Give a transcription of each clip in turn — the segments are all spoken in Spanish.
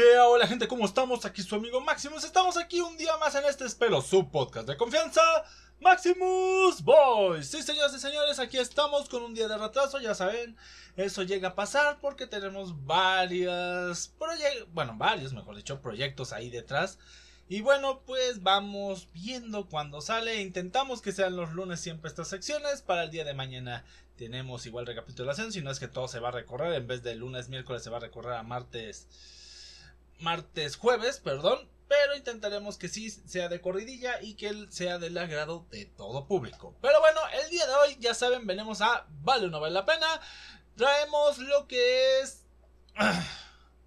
hola gente, ¿cómo estamos? Aquí su amigo Maximus. Estamos aquí un día más en este espero, su podcast de confianza, Maximus Boys. Sí, señoras y señores, aquí estamos con un día de retraso, ya saben, eso llega a pasar porque tenemos varias, bueno, varios, mejor dicho, proyectos ahí detrás. Y bueno, pues vamos viendo cuando sale. Intentamos que sean los lunes siempre estas secciones. Para el día de mañana tenemos igual recapitulación. Si no es que todo se va a recorrer. En vez de lunes, miércoles se va a recorrer a martes. Martes, jueves, perdón. Pero intentaremos que sí sea de corridilla y que sea del agrado de todo público. Pero bueno, el día de hoy, ya saben, venimos a Vale o no vale la pena. Traemos lo que es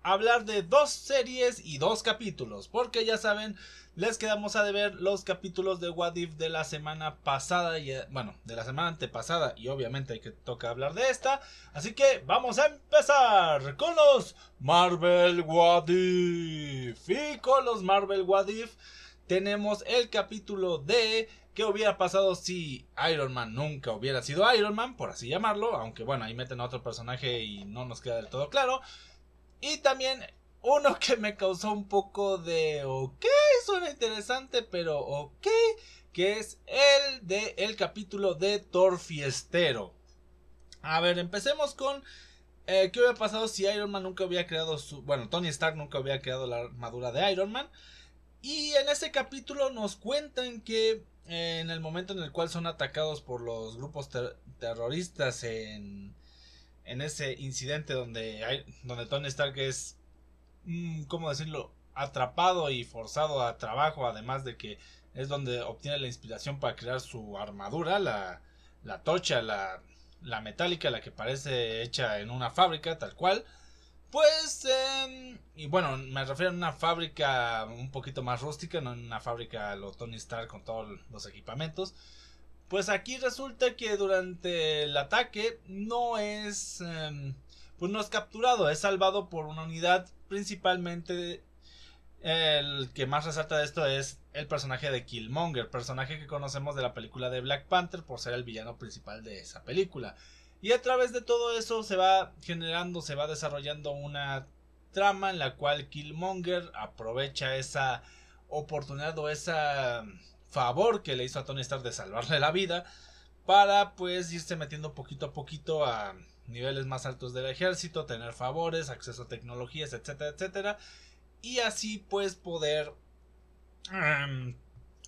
hablar de dos series y dos capítulos. Porque ya saben, les quedamos a deber los capítulos de What If de la semana pasada. Y, eh, bueno, de la semana antepasada. Y obviamente hay que toca hablar de esta. Así que vamos a empezar con los Marvel What If. Y con los Marvel What If tenemos el capítulo de qué hubiera pasado si Iron Man nunca hubiera sido Iron Man, por así llamarlo, aunque bueno, ahí meten a otro personaje y no nos queda del todo claro. Y también uno que me causó un poco de ok, suena interesante, pero ok, que es el de el capítulo de Thor Fiestero. A ver, empecemos con eh, qué hubiera pasado si Iron Man nunca hubiera creado su, bueno, Tony Stark nunca hubiera creado la armadura de Iron Man. Y en ese capítulo nos cuentan que eh, en el momento en el cual son atacados por los grupos terroristas en en ese incidente donde, hay, donde Tony Stark es, ¿cómo decirlo?, atrapado y forzado a trabajo, además de que es donde obtiene la inspiración para crear su armadura, la, la tocha, la, la metálica, la que parece hecha en una fábrica, tal cual. Pues, em, y bueno, me refiero a una fábrica un poquito más rústica, no en una fábrica lo Tony Stark con todos los equipamientos. Pues aquí resulta que durante el ataque no es... Em, pues no es capturado, es salvado por una unidad principalmente... El que más resalta de esto es el personaje de Killmonger, personaje que conocemos de la película de Black Panther por ser el villano principal de esa película. Y a través de todo eso se va generando, se va desarrollando una trama en la cual Killmonger aprovecha esa oportunidad o esa favor que le hizo a Tony Stark de salvarle la vida para pues irse metiendo poquito a poquito a niveles más altos del ejército, tener favores, acceso a tecnologías, etcétera, etcétera, y así pues poder em,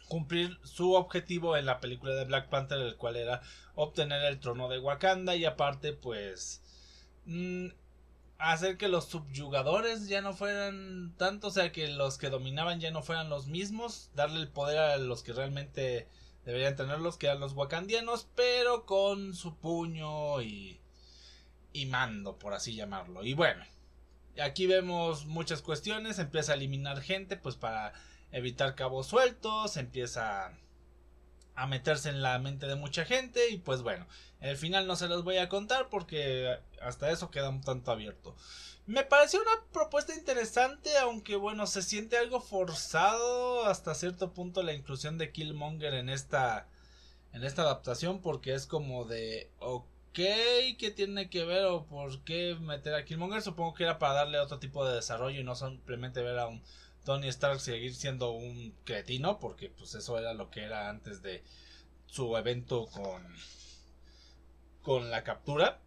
cumplir su objetivo en la película de Black Panther, el cual era obtener el trono de Wakanda y aparte pues mm, hacer que los subyugadores ya no fueran tanto, o sea, que los que dominaban ya no fueran los mismos, darle el poder a los que realmente deberían tenerlos, que eran los wakandianos, pero con su puño y, y mando, por así llamarlo. Y bueno, aquí vemos muchas cuestiones, empieza a eliminar gente, pues para evitar cabos sueltos, empieza a meterse en la mente de mucha gente y pues bueno, el final no se los voy a contar porque hasta eso queda un tanto abierto. Me pareció una propuesta interesante, aunque bueno, se siente algo forzado hasta cierto punto la inclusión de Killmonger en esta en esta adaptación porque es como de ¿qué tiene que ver o por qué meter a Killmonger? Supongo que era para darle otro tipo de desarrollo y no simplemente ver a un Tony Stark seguir siendo un cretino, porque pues eso era lo que era antes de su evento con con la captura.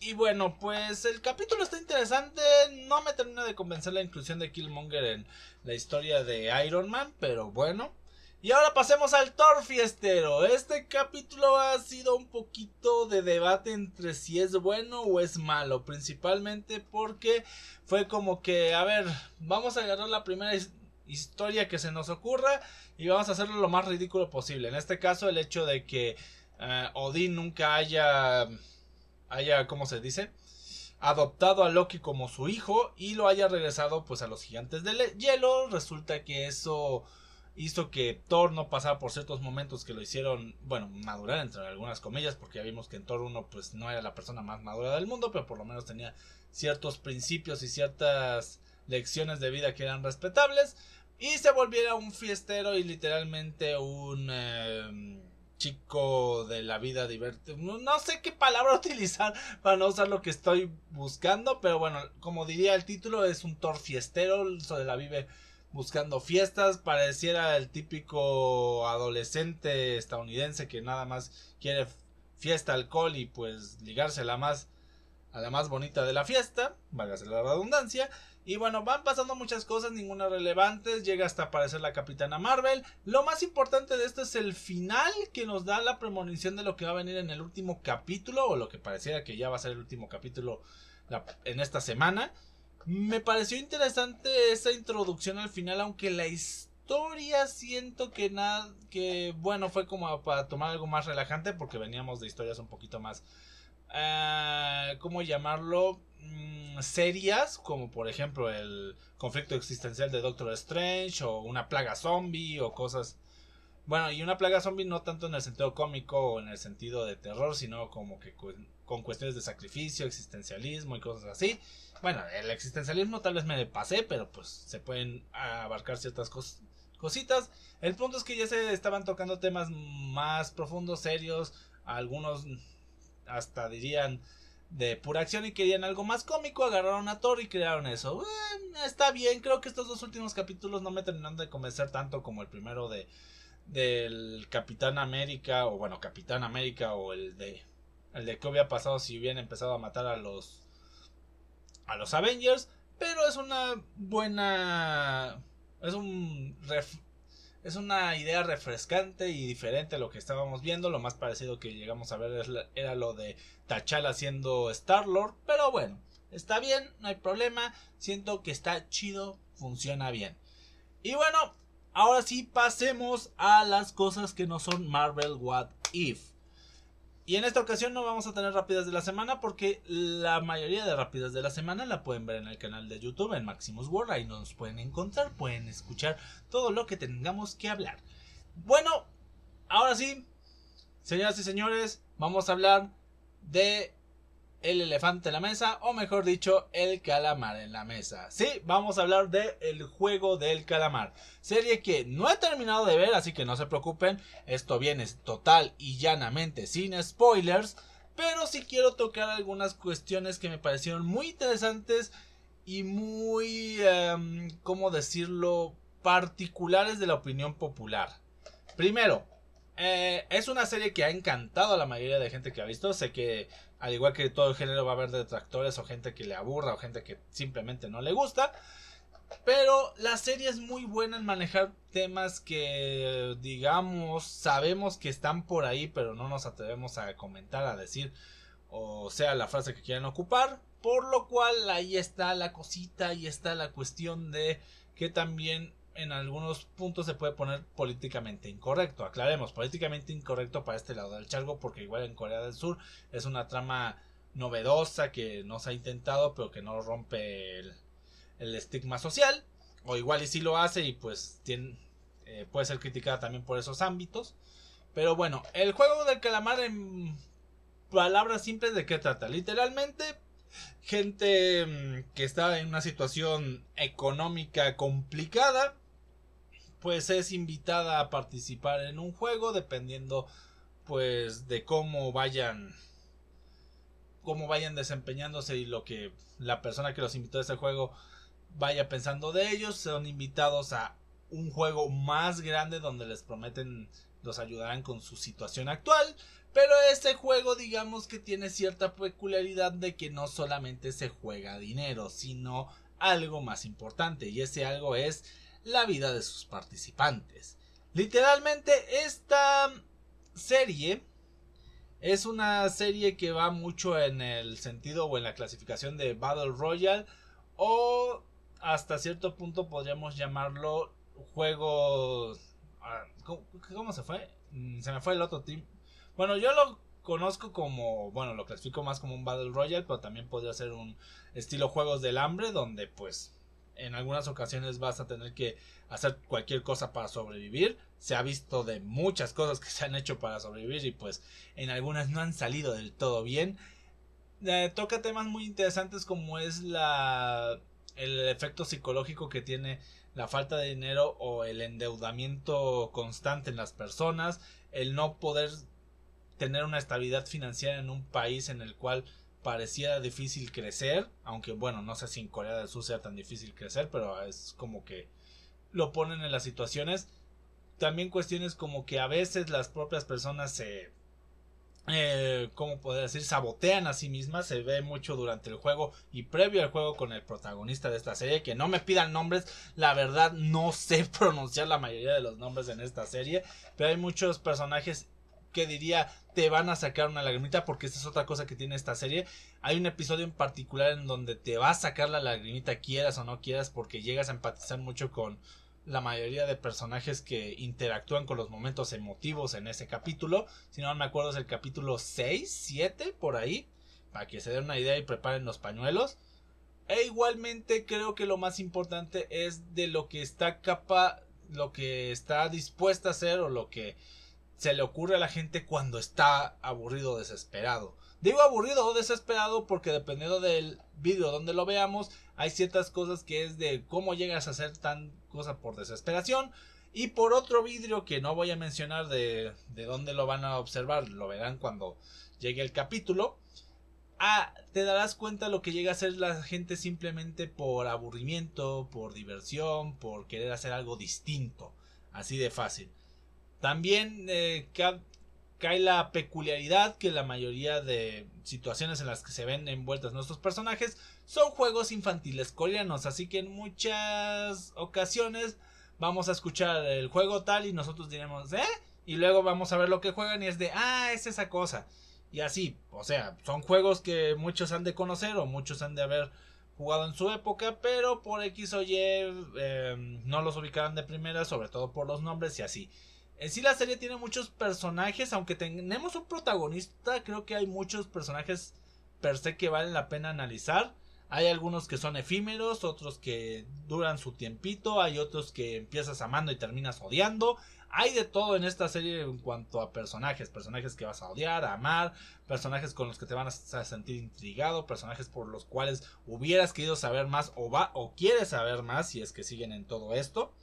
Y bueno, pues el capítulo está interesante. No me termina de convencer la inclusión de Killmonger en la historia de Iron Man, pero bueno. Y ahora pasemos al Thor Fiestero. Este capítulo ha sido un poquito de debate entre si es bueno o es malo. Principalmente porque fue como que, a ver, vamos a agarrar la primera historia que se nos ocurra y vamos a hacerlo lo más ridículo posible. En este caso, el hecho de que uh, Odín nunca haya, haya, ¿cómo se dice? adoptado a Loki como su hijo y lo haya regresado pues a los gigantes del hielo. Resulta que eso hizo que Thor no pasara por ciertos momentos que lo hicieron, bueno, madurar entre algunas comillas, porque ya vimos que en Thor 1 pues no era la persona más madura del mundo, pero por lo menos tenía ciertos principios y ciertas lecciones de vida que eran respetables y se volviera un fiestero y literalmente un eh, chico de la vida divertida. No sé qué palabra utilizar para no usar lo que estoy buscando, pero bueno, como diría el título, es un Thor fiestero, se la vive buscando fiestas, pareciera el típico adolescente estadounidense que nada más quiere fiesta, alcohol y pues ligarse a la más a la más bonita de la fiesta, válgase la redundancia, y bueno, van pasando muchas cosas, ninguna relevantes, llega hasta aparecer la Capitana Marvel. Lo más importante de esto es el final que nos da la premonición de lo que va a venir en el último capítulo, o lo que pareciera que ya va a ser el último capítulo en esta semana. Me pareció interesante esa introducción al final, aunque la historia siento que nada, que bueno, fue como para tomar algo más relajante, porque veníamos de historias un poquito más, uh, ¿cómo llamarlo? Mm, serias, como por ejemplo el conflicto existencial de Doctor Strange o una plaga zombie o cosas. Bueno, y una plaga zombie no tanto en el sentido cómico o en el sentido de terror, sino como que con cuestiones de sacrificio, existencialismo y cosas así. Bueno, el existencialismo tal vez me pasé, pero pues se pueden abarcar ciertas cositas. El punto es que ya se estaban tocando temas más profundos, serios, algunos hasta dirían de pura acción y querían algo más cómico, agarraron a Thor y crearon eso. está bien, creo que estos dos últimos capítulos no me terminaron de convencer tanto como el primero de del Capitán América o bueno, Capitán América o el de el de que hubiera pasado si hubieran empezado a matar a los a los Avengers, pero es una buena es un es una idea refrescante y diferente a lo que estábamos viendo. Lo más parecido que llegamos a ver era lo de T'Challa siendo Star-Lord. Pero bueno, está bien, no hay problema. Siento que está chido, funciona bien. Y bueno, ahora sí pasemos a las cosas que no son Marvel What If. Y en esta ocasión no vamos a tener rápidas de la semana porque la mayoría de rápidas de la semana la pueden ver en el canal de YouTube en Maximus World. Ahí nos pueden encontrar, pueden escuchar todo lo que tengamos que hablar. Bueno, ahora sí, señoras y señores, vamos a hablar de el elefante en la mesa, o mejor dicho, el calamar en la mesa. Sí, vamos a hablar de El juego del calamar. Serie que no he terminado de ver, así que no se preocupen. Esto viene total y llanamente sin spoilers. Pero sí quiero tocar algunas cuestiones que me parecieron muy interesantes y muy, um, ¿cómo decirlo?, particulares de la opinión popular. Primero, eh, es una serie que ha encantado a la mayoría de gente que ha visto. Sé que al igual que todo el género va a haber detractores o gente que le aburra o gente que simplemente no le gusta. Pero la serie es muy buena en manejar temas que, digamos, sabemos que están por ahí, pero no nos atrevemos a comentar, a decir, o sea, la frase que quieran ocupar. Por lo cual ahí está la cosita, ahí está la cuestión de que también en algunos puntos se puede poner políticamente incorrecto. Aclaremos, políticamente incorrecto para este lado del chargo, porque igual en Corea del Sur es una trama novedosa que no se ha intentado, pero que no rompe el, estigma social. O igual y si lo hace y pues tiene, eh, puede ser criticada también por esos ámbitos. Pero bueno, el juego del calamar en palabras simples de qué trata. Literalmente gente mm, que está en una situación económica complicada pues es invitada a participar en un juego dependiendo pues de cómo vayan cómo vayan desempeñándose y lo que la persona que los invitó a ese juego vaya pensando de ellos. Son invitados a un juego más grande donde les prometen los ayudarán con su situación actual. Pero ese juego digamos que tiene cierta peculiaridad de que no solamente se juega dinero sino algo más importante. Y ese algo es la vida de sus participantes. Literalmente esta serie es una serie que va mucho en el sentido o en la clasificación de Battle Royale o hasta cierto punto podríamos llamarlo juego... Ah, ¿Cómo, se fue? Mm, se me fue el otro team. Bueno, yo lo conozco como, bueno, lo clasifico más como un Battle Royale, pero también podría ser un estilo Juegos del Hambre, donde pues en algunas ocasiones vas a tener que hacer cualquier cosa para sobrevivir. Se ha visto de muchas cosas que se han hecho para sobrevivir y pues en algunas no han salido del todo bien. Eh, toca temas muy interesantes como es la el efecto psicológico que tiene la falta de dinero o el endeudamiento constante en las personas, el no poder tener una estabilidad financiera en un país en el cual parecía difícil crecer, aunque bueno, no sé si en Corea del Sur sea tan difícil crecer, pero es como que lo ponen en las situaciones. También cuestiones como que a veces las propias personas se eh, ¿cómo poder decir? Sabotean a sí mismas. Se ve mucho durante el juego y previo al juego con el protagonista de esta serie. Que no me pidan nombres, la verdad no sé pronunciar la mayoría de los nombres en esta serie. Pero hay muchos personajes que diría te van a sacar una lagrimita porque esta es otra cosa que tiene esta serie. Hay un episodio en particular en donde te va a sacar la lagrimita quieras o no quieras porque llegas a empatizar mucho con la mayoría de personajes que interactúan con los momentos emotivos en ese capítulo. Si no me acuerdo es el capítulo 6, 7 por ahí, para que se den una idea y preparen los pañuelos. E igualmente creo que lo más importante es de lo que está capa, lo que está dispuesta a hacer o lo que se le ocurre a la gente cuando está aburrido o desesperado. Digo aburrido o desesperado porque dependiendo del vídeo donde lo veamos, hay ciertas cosas que es de cómo llegas a hacer tan cosa por desesperación. Y por otro vidrio que no voy a mencionar de, de dónde lo van a observar, lo verán cuando llegue el capítulo. Ah, te darás cuenta lo que llega a ser la gente simplemente por aburrimiento, por diversión, por querer hacer algo distinto. Así de fácil. También eh, cae la peculiaridad que la mayoría de situaciones en las que se ven envueltos nuestros personajes son juegos infantiles coreanos, así que en muchas ocasiones vamos a escuchar el juego tal y nosotros diremos, ¿eh? Y luego vamos a ver lo que juegan y es de, ah, es esa cosa. Y así, o sea, son juegos que muchos han de conocer o muchos han de haber jugado en su época, pero por X o Y eh, no los ubicarán de primera, sobre todo por los nombres y así. En sí la serie tiene muchos personajes, aunque tenemos un protagonista, creo que hay muchos personajes per se que valen la pena analizar. Hay algunos que son efímeros, otros que duran su tiempito, hay otros que empiezas amando y terminas odiando. Hay de todo en esta serie en cuanto a personajes, personajes que vas a odiar, a amar, personajes con los que te van a sentir intrigado, personajes por los cuales hubieras querido saber más o va o quieres saber más si es que siguen en todo esto.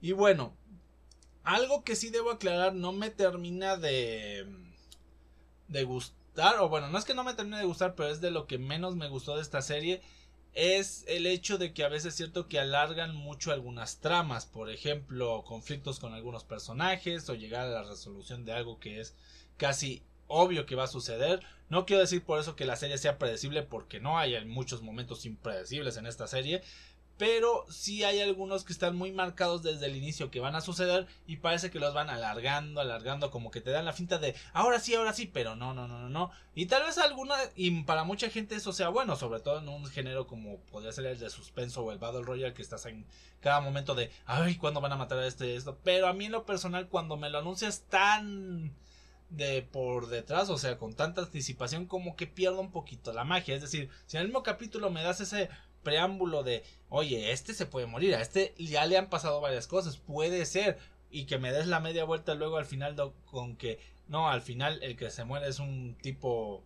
Y bueno, algo que sí debo aclarar, no me termina de. gustar. O bueno, no es que no me termine de gustar, pero es de lo que menos me gustó de esta serie. Es el hecho de que a veces es cierto que alargan mucho algunas tramas. Por ejemplo, conflictos con algunos personajes. O llegar a la resolución de algo que es casi obvio que va a suceder. No quiero decir por eso que la serie sea predecible, porque no hay muchos momentos impredecibles en esta serie pero sí hay algunos que están muy marcados desde el inicio que van a suceder y parece que los van alargando, alargando, como que te dan la finta de ahora sí, ahora sí, pero no, no, no, no, no. Y tal vez alguna, y para mucha gente eso sea bueno, sobre todo en un género como podría ser el de suspenso o el Battle Royale, que estás en cada momento de ay, ¿cuándo van a matar a este esto? Pero a mí en lo personal, cuando me lo anuncias tan de por detrás, o sea, con tanta anticipación, como que pierdo un poquito la magia. Es decir, si en el mismo capítulo me das ese preámbulo de, oye, este se puede morir, a este ya le han pasado varias cosas, puede ser, y que me des la media vuelta luego al final con que, no, al final el que se muere es un tipo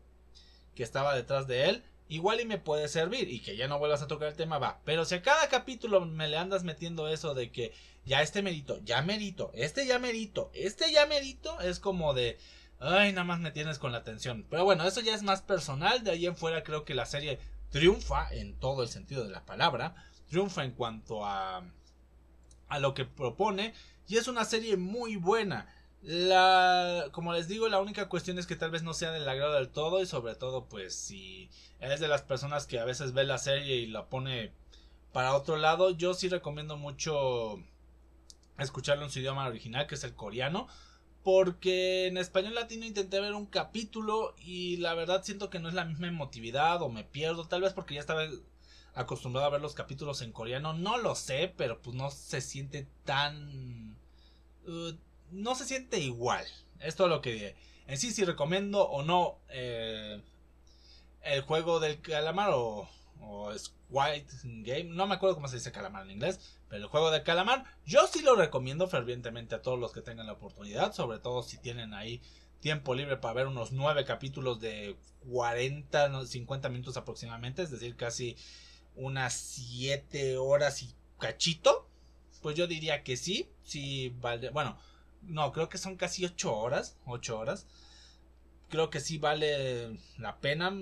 que estaba detrás de él, igual y me puede servir, y que ya no vuelvas a tocar el tema, va, pero si a cada capítulo me le andas metiendo eso de que ya este merito, ya merito, este ya merito, este ya merito, es como de... Ay, nada más me tienes con la atención. Pero bueno, eso ya es más personal. De ahí en fuera creo que la serie triunfa en todo el sentido de la palabra, triunfa en cuanto a, a lo que propone y es una serie muy buena. La, como les digo, la única cuestión es que tal vez no sea del agrado del todo y sobre todo pues si eres de las personas que a veces ve la serie y la pone para otro lado, yo sí recomiendo mucho escucharlo en su idioma original que es el coreano porque en español latino intenté ver un capítulo y la verdad siento que no es la misma emotividad o me pierdo, tal vez porque ya estaba acostumbrado a ver los capítulos en coreano, no lo sé, pero pues no se siente tan... Uh, no se siente igual, es lo que diré. En sí, si recomiendo o no eh, el juego del calamar o, o White Game, no me acuerdo cómo se dice calamar en inglés, pero el juego de calamar, yo sí lo recomiendo fervientemente a todos los que tengan la oportunidad, sobre todo si tienen ahí tiempo libre para ver unos nueve capítulos de 40, 50 minutos aproximadamente, es decir, casi unas 7 horas y cachito. Pues yo diría que sí, sí vale, bueno, No, creo que son casi 8 horas. 8 horas. Creo que sí vale la pena.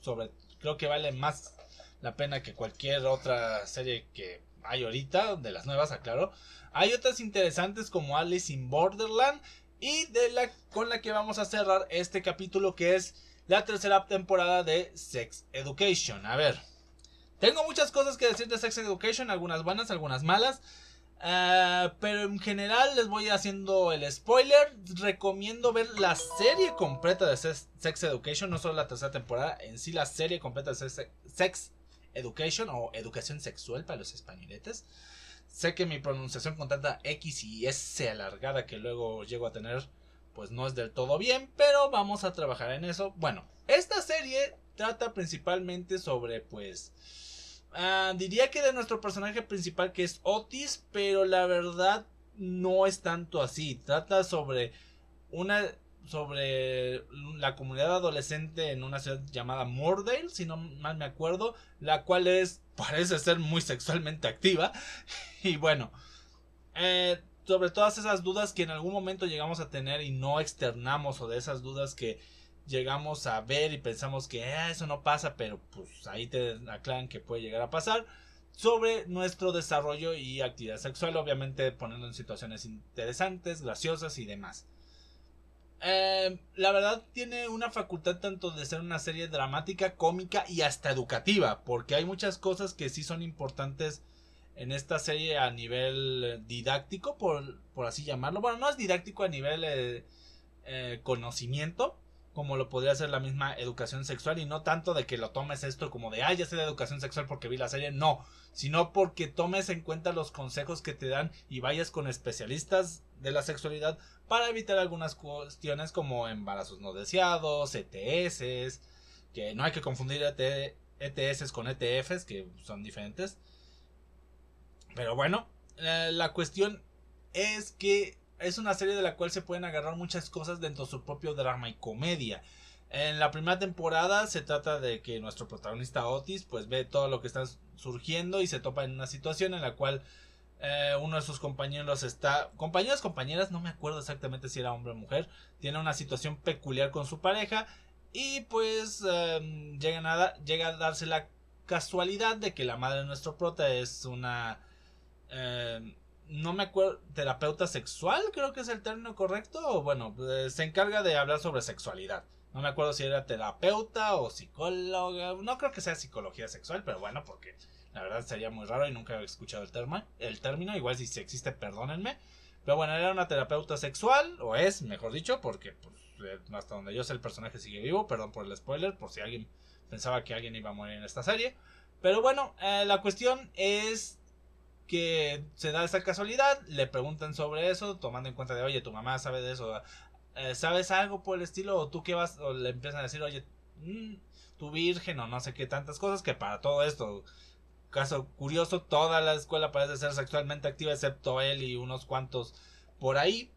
Sobre, creo que vale más la pena que cualquier otra serie que hay ahorita. De las nuevas, aclaro. Hay otras interesantes como Alice in Borderland. Y de la con la que vamos a cerrar este capítulo que es la tercera temporada de Sex Education. A ver, tengo muchas cosas que decir de Sex Education, algunas buenas, algunas malas. Ah, pero en general les voy haciendo el spoiler. Recomiendo ver la serie completa de Sex Education, no solo la tercera temporada, en sí la serie completa de Sex Education o Educación Sexual para los españoletes. Sé que mi pronunciación con tanta X y S alargada que luego llego a tener, pues no es del todo bien, pero vamos a trabajar en eso. Bueno, esta serie trata principalmente sobre, pues, Ah, diría que de nuestro personaje principal que es Otis, pero la verdad no es tanto así. Trata sobre una sobre la comunidad adolescente en una ciudad llamada Mordale, si no mal me acuerdo, la cual es parece ser muy sexualmente activa y bueno, eh, sobre todas esas dudas que en algún momento llegamos a tener y no externamos o de esas dudas que llegamos a ver y pensamos que ah, eso no pasa, pero pues ahí te aclaran que puede llegar a pasar sobre nuestro desarrollo y actividad sexual, obviamente poniendo en situaciones interesantes, graciosas y demás. Eh, la verdad tiene una facultad tanto de ser una serie dramática, cómica y hasta educativa, porque hay muchas cosas que sí son importantes en esta serie a nivel didáctico, por, por así llamarlo. Bueno, no es didáctico a nivel eh, eh, conocimiento, como lo podría ser la misma educación sexual y no tanto de que lo tomes esto como de, ay, ya sé de educación sexual porque vi la serie, no, sino porque tomes en cuenta los consejos que te dan y vayas con especialistas de la sexualidad para evitar algunas cuestiones como embarazos no deseados, ETS, que no hay que confundir ETS e con ETFs, que son diferentes. Pero bueno, eh, la cuestión es que es una serie de la cual se pueden agarrar muchas cosas dentro de su propio drama y comedia. En la primera temporada se trata de que nuestro protagonista Otis pues ve todo lo que está surgiendo y se topa en una situación en la cual eh, uno de sus compañeros está compañeros compañeras no me acuerdo exactamente si era hombre o mujer tiene una situación peculiar con su pareja y pues em, llega a darse la casualidad de que la madre de nuestro prota es una em, no me acuerdo, terapeuta sexual, creo que es el término correcto, o bueno, eh, se encarga de hablar sobre sexualidad. No me acuerdo si era terapeuta o psicóloga, no creo que sea psicología sexual, pero bueno, porque la verdad sería muy raro y nunca he escuchado el, el término, igual si existe, perdónenme. Pero bueno, era una terapeuta sexual, o es, mejor dicho, porque pues, eh, hasta donde yo sé el personaje sigue vivo, perdón por el spoiler, por si alguien pensaba que alguien iba a morir en esta serie. Pero bueno, eh, la cuestión es que se da esa casualidad, le preguntan sobre eso, tomando en cuenta de, oye, tu mamá sabe de eso, eh, ¿sabes algo por el estilo? O tú qué vas, o le empiezan a decir, oye, mm, tu virgen, o no sé qué, tantas cosas, que para todo esto, caso curioso, toda la escuela parece ser sexualmente activa, excepto él y unos cuantos por ahí,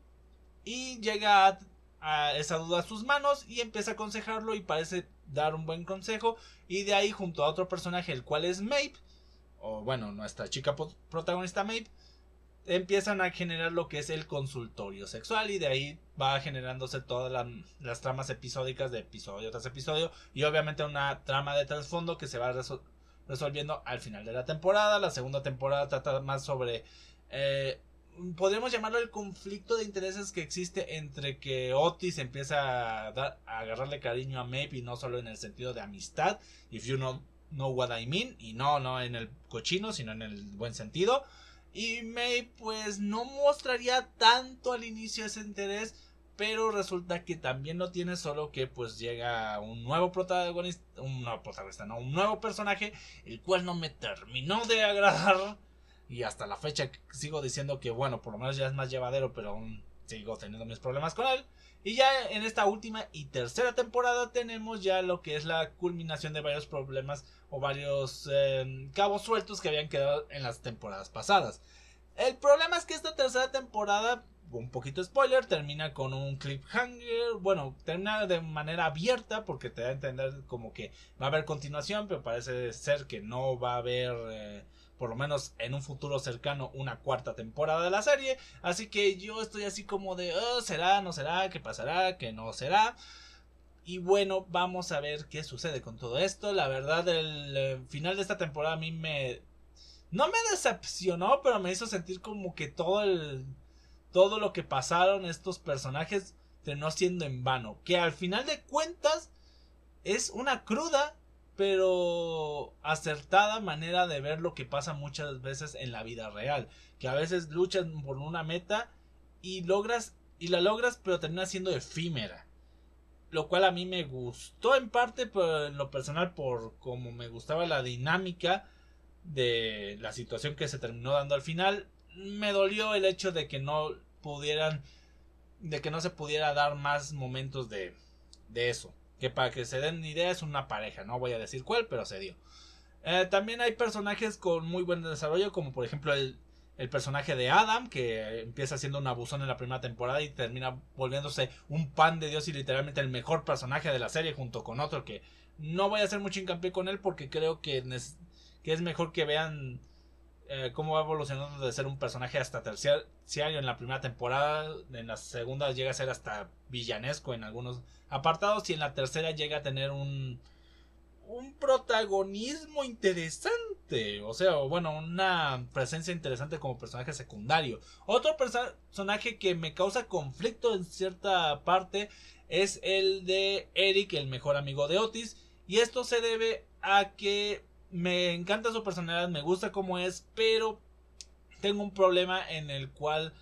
y llega a, a esa duda a sus manos y empieza a aconsejarlo y parece dar un buen consejo, y de ahí junto a otro personaje, el cual es Maeve, o bueno, nuestra chica protagonista Maeve, empiezan a generar lo que es el consultorio sexual y de ahí va generándose todas las tramas episódicas de episodio tras episodio y obviamente una trama de trasfondo que se va resolviendo al final de la temporada. La segunda temporada trata más sobre... Eh, podríamos llamarlo el conflicto de intereses que existe entre que Otis empieza a, dar, a agarrarle cariño a Maeve y no solo en el sentido de amistad, if you know know what I mean, y no, no en el cochino, sino en el buen sentido. Y May pues no mostraría tanto al inicio ese interés, pero resulta que también lo tiene solo que pues llega un nuevo protagonista, un nuevo protagonista, no, un nuevo personaje, el cual no me terminó de agradar. Y hasta la fecha sigo diciendo que bueno, por lo menos ya es más llevadero, pero aún sigo teniendo mis problemas con él. Y ya en esta última y tercera temporada tenemos ya lo que es la culminación de varios problemas o varios em, cabos sueltos que habían quedado en las temporadas pasadas. El problema es que esta tercera temporada, un poquito spoiler, termina con un cliffhanger. Bueno, termina de manera abierta porque te da a entender como que va a haber continuación, pero parece ser que no va a haber eh, por lo menos en un futuro cercano, una cuarta temporada de la serie. Así que yo estoy así como de, oh, será, no será, qué pasará, qué no será. Y bueno, vamos a ver qué sucede con todo esto. La verdad, el eh, final de esta temporada a mí me... No me decepcionó, pero me hizo sentir como que todo el... Todo lo que pasaron estos personajes terminó siendo en vano. Que al final de cuentas es una cruda pero acertada manera de ver lo que pasa muchas veces en la vida real, que a veces luchas por una meta y logras y la logras pero termina siendo efímera. Lo cual a mí me gustó en parte pero en lo personal por como me gustaba la dinámica de la situación que se terminó dando al final, me dolió el hecho de que no pudieran de que no se pudiera dar más momentos de de eso. Que para que se den idea es una pareja, no voy a decir cuál, pero se dio. Eh, también hay personajes con muy buen desarrollo, como por ejemplo el, el, personaje de Adam, que empieza siendo un abusón en la primera temporada y termina volviéndose un pan de Dios y literalmente el mejor personaje de la serie junto con otro que no voy a hacer mucho hincapié con él porque creo que, que es mejor que vean eh, cómo va evolucionando de ser un personaje hasta terciario en la primera temporada, en la segunda llega a ser hasta villanesco en algunos apartados y en la tercera llega a tener un un protagonismo interesante, o sea, bueno, una presencia interesante como personaje secundario. Otro personaje que me causa conflicto en cierta parte es el de Eric, el mejor amigo de Otis, y esto se debe a que me encanta su personalidad, me gusta cómo es, pero tengo un problema en el cual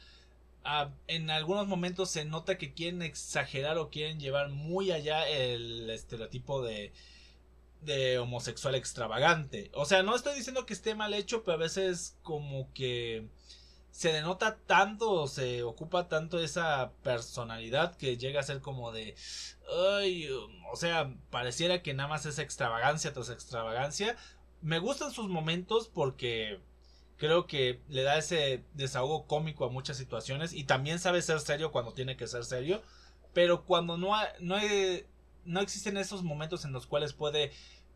ah, en algunos momentos se nota que quieren exagerar o quieren llevar muy allá el estereotipo de de homosexual extravagante. O sea, no estoy diciendo que esté mal hecho, pero a veces como que se denota tanto o se ocupa tanto esa personalidad que llega a ser como de ay, o sea, pareciera que nada más es extravagancia tras extravagancia me gustan sus momentos porque creo que le da ese desahogo cómico a muchas situaciones y también sabe ser serio cuando tiene que ser serio, pero cuando no, no, no existen esos momentos en los cuales puede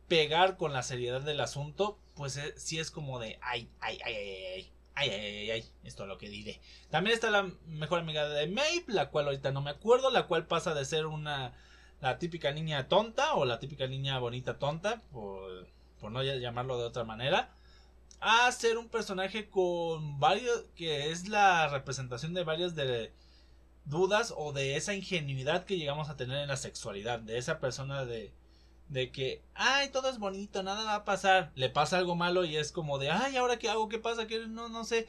pegar con la seriedad del asunto, pues eh, sí es como de ay, ay, ay, ay, ay. Ay, ay, ay, ay, esto es lo que diré. También está la mejor amiga de Maeve, la cual ahorita no me acuerdo, la cual pasa de ser una la típica niña tonta o la típica niña bonita tonta, por no llamarlo de otra manera, a ser un personaje con varios, que es la representación de varias de dudas o de esa ingenuidad que llegamos a tener en la sexualidad, de esa persona de, de que, ay, todo es bonito, nada va a pasar, le pasa algo malo y es como de, ay, ahora qué hago, qué pasa, que no, no sé.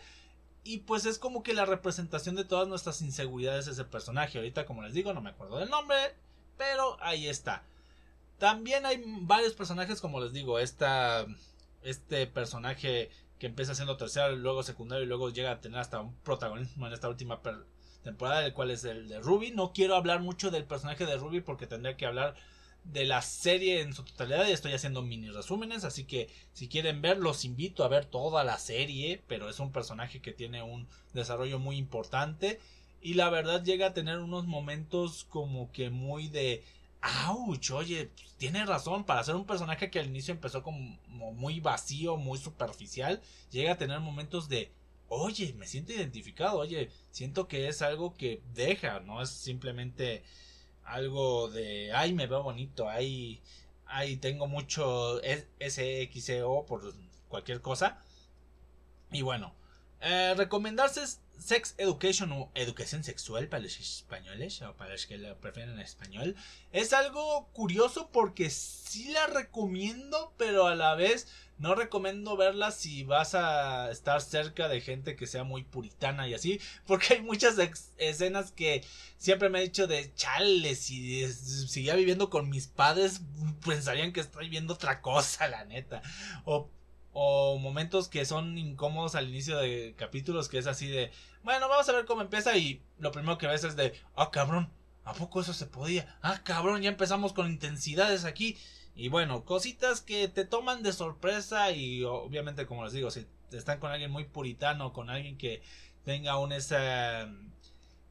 Y pues es como que la representación de todas nuestras inseguridades ese personaje. Ahorita, como les digo, no me acuerdo del nombre, pero ahí está. También hay varios personajes, como les digo, esta, este personaje que empieza siendo tercero, luego secundario y luego llega a tener hasta un protagonismo en esta última temporada, el cual es el de Ruby. No quiero hablar mucho del personaje de Ruby porque tendría que hablar de la serie en su totalidad y estoy haciendo mini resúmenes, así que si quieren ver los invito a ver toda la serie, pero es un personaje que tiene un desarrollo muy importante y la verdad llega a tener unos momentos como que muy de ¡Auch! Oye, tiene razón. Para ser un personaje que al inicio empezó como muy vacío, muy superficial, llega a tener momentos de. Oye, me siento identificado. Oye, siento que es algo que deja, no es simplemente algo de. Ay, me veo bonito. Ay, ay tengo mucho SXO por cualquier cosa. Y bueno, eh, recomendarse Sex Education o educación sexual para los españoles o para los que lo prefieren en español. Es algo curioso porque sí la recomiendo pero a la vez no recomiendo verla si vas a estar cerca de gente que sea muy puritana y así porque hay muchas escenas que siempre me he dicho de chale si seguía viviendo con mis padres pensarían que estoy viendo otra cosa la neta o o momentos que son incómodos al inicio de capítulos que es así de, bueno, vamos a ver cómo empieza y lo primero que ves es de, ah, cabrón, ¿a poco eso se podía? Ah, cabrón, ya empezamos con intensidades aquí. Y bueno, cositas que te toman de sorpresa y obviamente como les digo, si están con alguien muy puritano, con alguien que tenga un esa...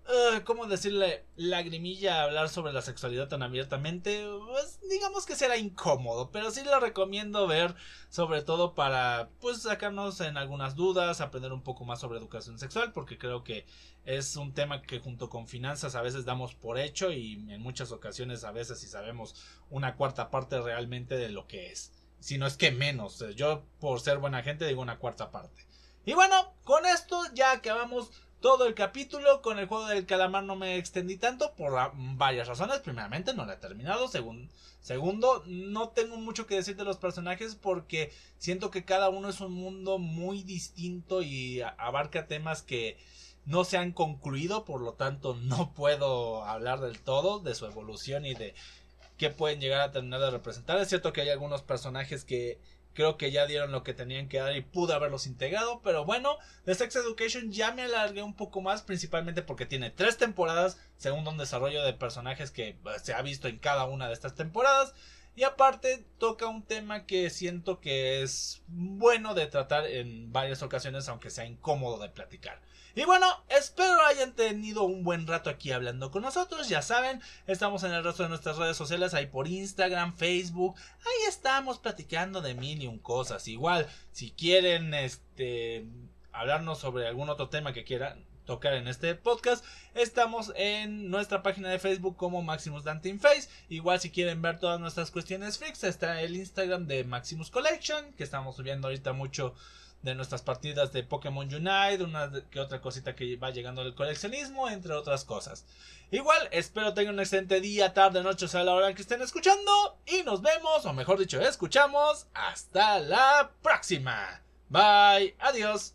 Uh, ¿Cómo decirle? Lagrimilla a hablar sobre la sexualidad tan abiertamente. Pues digamos que será incómodo, pero sí lo recomiendo ver, sobre todo para pues sacarnos en algunas dudas, aprender un poco más sobre educación sexual, porque creo que es un tema que junto con finanzas a veces damos por hecho y en muchas ocasiones a veces si sabemos una cuarta parte realmente de lo que es. Si no es que menos, yo por ser buena gente digo una cuarta parte. Y bueno, con esto ya acabamos todo el capítulo. Con el juego del calamar no me extendí tanto por varias razones. Primeramente, no lo he terminado. segundo, no tengo mucho que decir de los personajes porque siento que cada uno es un mundo muy distinto y abarca temas que no se han concluido. Por lo tanto, no puedo hablar del todo de su evolución y de qué pueden llegar a terminar de representar. Es cierto que hay algunos personajes que Creo que ya dieron lo que tenían que dar y pude haberlos integrado. Pero bueno, The Sex Education ya me alargué un poco más, principalmente porque tiene tres temporadas, según un desarrollo de personajes que eh, se ha visto en cada una de estas temporadas. Y aparte toca un tema que siento que es bueno de tratar en varias ocasiones, aunque sea incómodo de platicar. Y bueno, espero hayan tenido un buen rato aquí hablando con nosotros. Ya saben, estamos en el resto de nuestras redes sociales, ahí por Instagram, Facebook. Ahí estamos platicando de mil y un cosas. Igual, si quieren este hablarnos sobre algún otro tema que quieran tocar en este podcast. Estamos en nuestra página de Facebook como Maximus Dante Face. Igual si quieren ver todas nuestras cuestiones freaks, está el Instagram de Maximus Collection, que estamos subiendo ahorita mucho de nuestras partidas de Pokémon Unite, una que otra cosita que va llegando del coleccionismo, entre otras cosas. Igual, espero tengan un excelente día, tarde, noche, o sea, la hora que estén escuchando. Y nos vemos, o mejor dicho, escuchamos. Hasta la próxima. Bye, adiós.